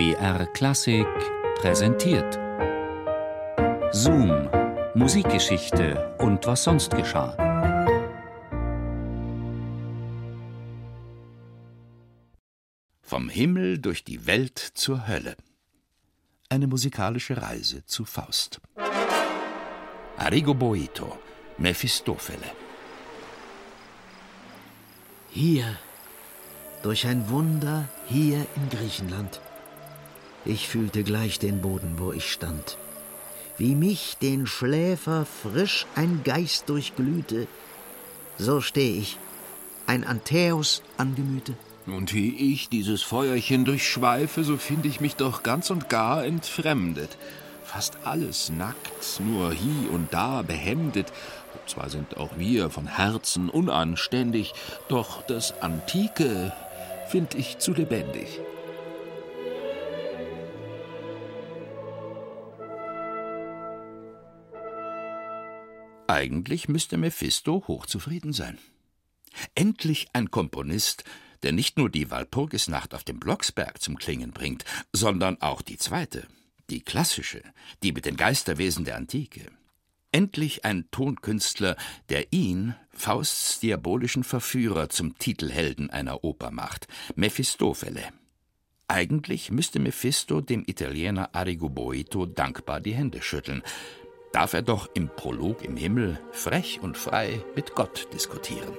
BR Klassik präsentiert. Zoom, Musikgeschichte und was sonst geschah. Vom Himmel durch die Welt zur Hölle. Eine musikalische Reise zu Faust. Arrigo Boito, Mephistofele. Hier, durch ein Wunder, hier in Griechenland. Ich fühlte gleich den Boden, wo ich stand. Wie mich, den Schläfer, frisch ein Geist durchglühte, so steh ich, ein Antäus an Gemüte. Und wie ich dieses Feuerchen durchschweife, so finde ich mich doch ganz und gar entfremdet. Fast alles nackt, nur hie und da behemdet. Zwar sind auch wir von Herzen unanständig, doch das Antike find ich zu lebendig. Eigentlich müsste Mephisto hochzufrieden sein. Endlich ein Komponist, der nicht nur die Walpurgisnacht auf dem Blocksberg zum Klingen bringt, sondern auch die zweite, die klassische, die mit den Geisterwesen der Antike. Endlich ein Tonkünstler, der ihn, Fausts diabolischen Verführer, zum Titelhelden einer Oper macht, Mephistofele. Eigentlich müsste Mephisto dem Italiener Arrigo Boito dankbar die Hände schütteln, darf er doch im Prolog im Himmel frech und frei mit Gott diskutieren.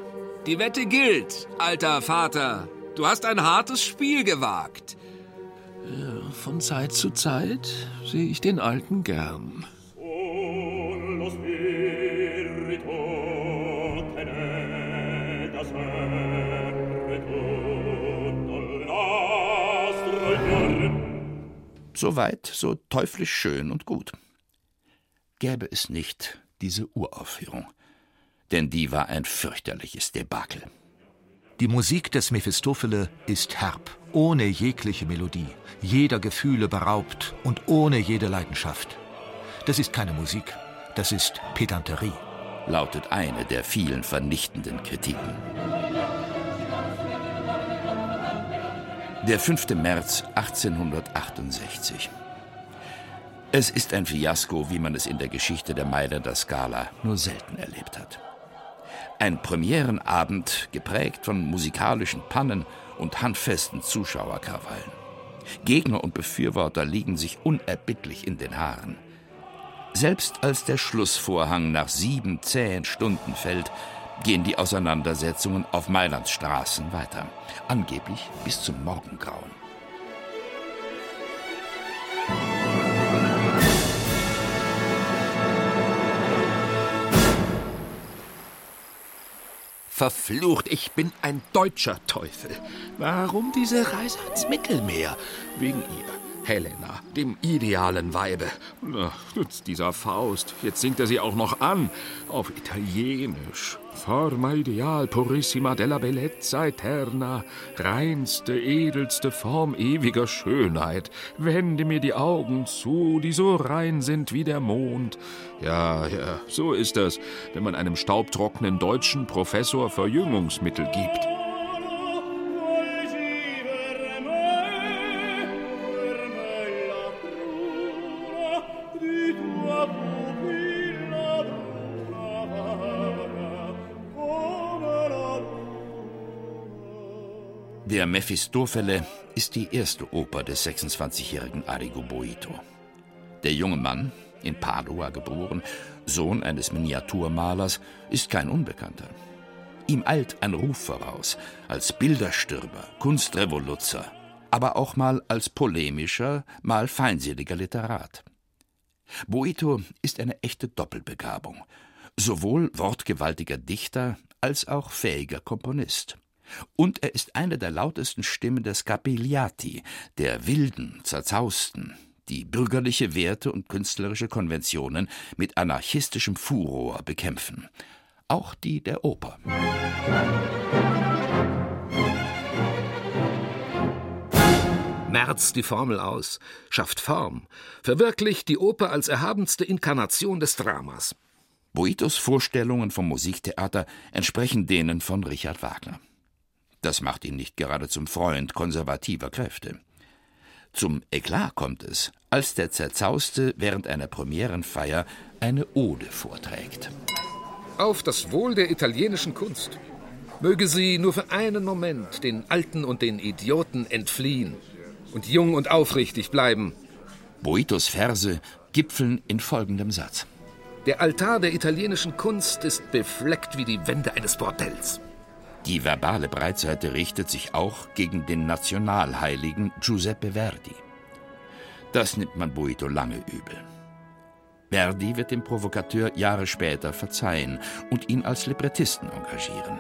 Die Wette gilt, alter Vater. Du hast ein hartes Spiel gewagt. Von Zeit zu Zeit sehe ich den Alten gern. Soweit, so teuflisch schön und gut. Gäbe es nicht diese Uraufführung, denn die war ein fürchterliches Debakel. Die Musik des Mephistophele ist herb, ohne jegliche Melodie, jeder Gefühle beraubt und ohne jede Leidenschaft. Das ist keine Musik, das ist Pedanterie, lautet eine der vielen vernichtenden Kritiken. Der 5. März 1868. Es ist ein Fiasko, wie man es in der Geschichte der Mailänder Scala nur selten erlebt hat. Ein Premierenabend, geprägt von musikalischen Pannen und handfesten Zuschauerkrawallen. Gegner und Befürworter liegen sich unerbittlich in den Haaren. Selbst als der Schlussvorhang nach sieben zähen Stunden fällt, gehen die Auseinandersetzungen auf Mailands Straßen weiter, angeblich bis zum Morgengrauen. Verflucht, ich bin ein deutscher Teufel. Warum diese Reise ans Mittelmeer? Wegen ihr. Helena, dem idealen Weibe. Ach, dieser Faust, jetzt singt er sie auch noch an, auf Italienisch. Forma ideal purissima della bellezza eterna, reinste, edelste Form ewiger Schönheit. Wende mir die Augen zu, die so rein sind wie der Mond. Ja, ja, so ist das, wenn man einem staubtrockenen deutschen Professor Verjüngungsmittel gibt. Der Mephistofele ist die erste Oper des 26-jährigen Arrigo Boito. Der junge Mann, in Padua geboren, Sohn eines Miniaturmalers, ist kein Unbekannter. Ihm eilt ein Ruf voraus, als Bilderstürmer, Kunstrevoluzer, aber auch mal als polemischer, mal feindseliger Literat. Boito ist eine echte Doppelbegabung, sowohl wortgewaltiger Dichter als auch fähiger Komponist. Und er ist eine der lautesten Stimmen der Scapigliati, der wilden, zerzausten, die bürgerliche Werte und künstlerische Konventionen mit anarchistischem Furor bekämpfen. Auch die der Oper. Merz die Formel aus, schafft Form, verwirklicht die Oper als erhabenste Inkarnation des Dramas. Boitos Vorstellungen vom Musiktheater entsprechen denen von Richard Wagner. Das macht ihn nicht gerade zum Freund konservativer Kräfte. Zum Eklat kommt es, als der Zerzauste während einer Premierenfeier eine Ode vorträgt. Auf das Wohl der italienischen Kunst. Möge sie nur für einen Moment den Alten und den Idioten entfliehen und jung und aufrichtig bleiben. Boitos Verse gipfeln in folgendem Satz. Der Altar der italienischen Kunst ist befleckt wie die Wände eines Bordells. Die verbale Breitseite richtet sich auch gegen den Nationalheiligen Giuseppe Verdi. Das nimmt man Boito lange übel. Verdi wird dem Provokateur Jahre später verzeihen und ihn als Librettisten engagieren.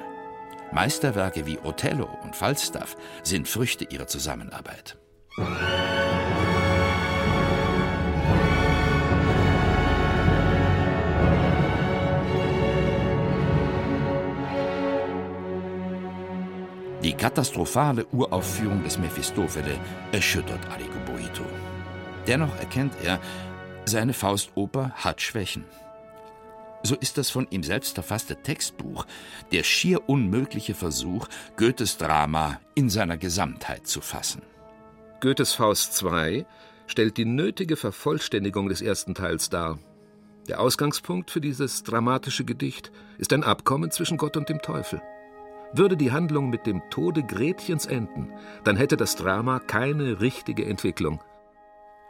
Meisterwerke wie Othello und Falstaff sind Früchte ihrer Zusammenarbeit. Katastrophale Uraufführung des Mephistophele erschüttert Arrigo Boito. Dennoch erkennt er, seine Faustoper hat Schwächen. So ist das von ihm selbst verfasste Textbuch der schier unmögliche Versuch, Goethes Drama in seiner Gesamtheit zu fassen. Goethes Faust II stellt die nötige Vervollständigung des ersten Teils dar. Der Ausgangspunkt für dieses dramatische Gedicht ist ein Abkommen zwischen Gott und dem Teufel. Würde die Handlung mit dem Tode Gretchens enden, dann hätte das Drama keine richtige Entwicklung.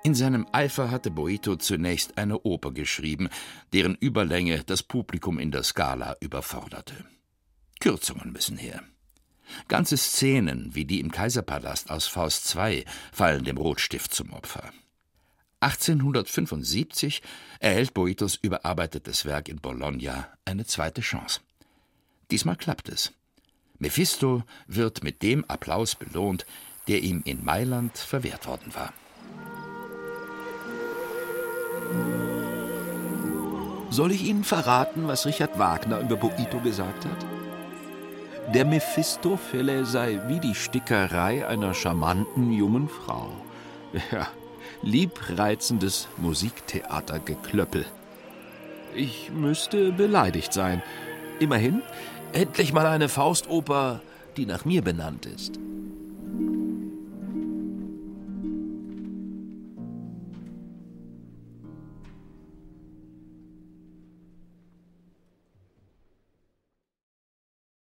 In seinem Eifer hatte Boito zunächst eine Oper geschrieben, deren Überlänge das Publikum in der Skala überforderte. Kürzungen müssen her. Ganze Szenen, wie die im Kaiserpalast aus Faust II, fallen dem Rotstift zum Opfer. 1875 erhält Boitos überarbeitetes Werk in Bologna eine zweite Chance. Diesmal klappt es. Mephisto wird mit dem Applaus belohnt, der ihm in Mailand verwehrt worden war. Soll ich Ihnen verraten, was Richard Wagner über Boito gesagt hat? Der Mephistophele sei wie die Stickerei einer charmanten jungen Frau. Ja, liebreizendes Musiktheatergeklöppel. Ich müsste beleidigt sein. Immerhin, endlich mal eine Faustoper, die nach mir benannt ist.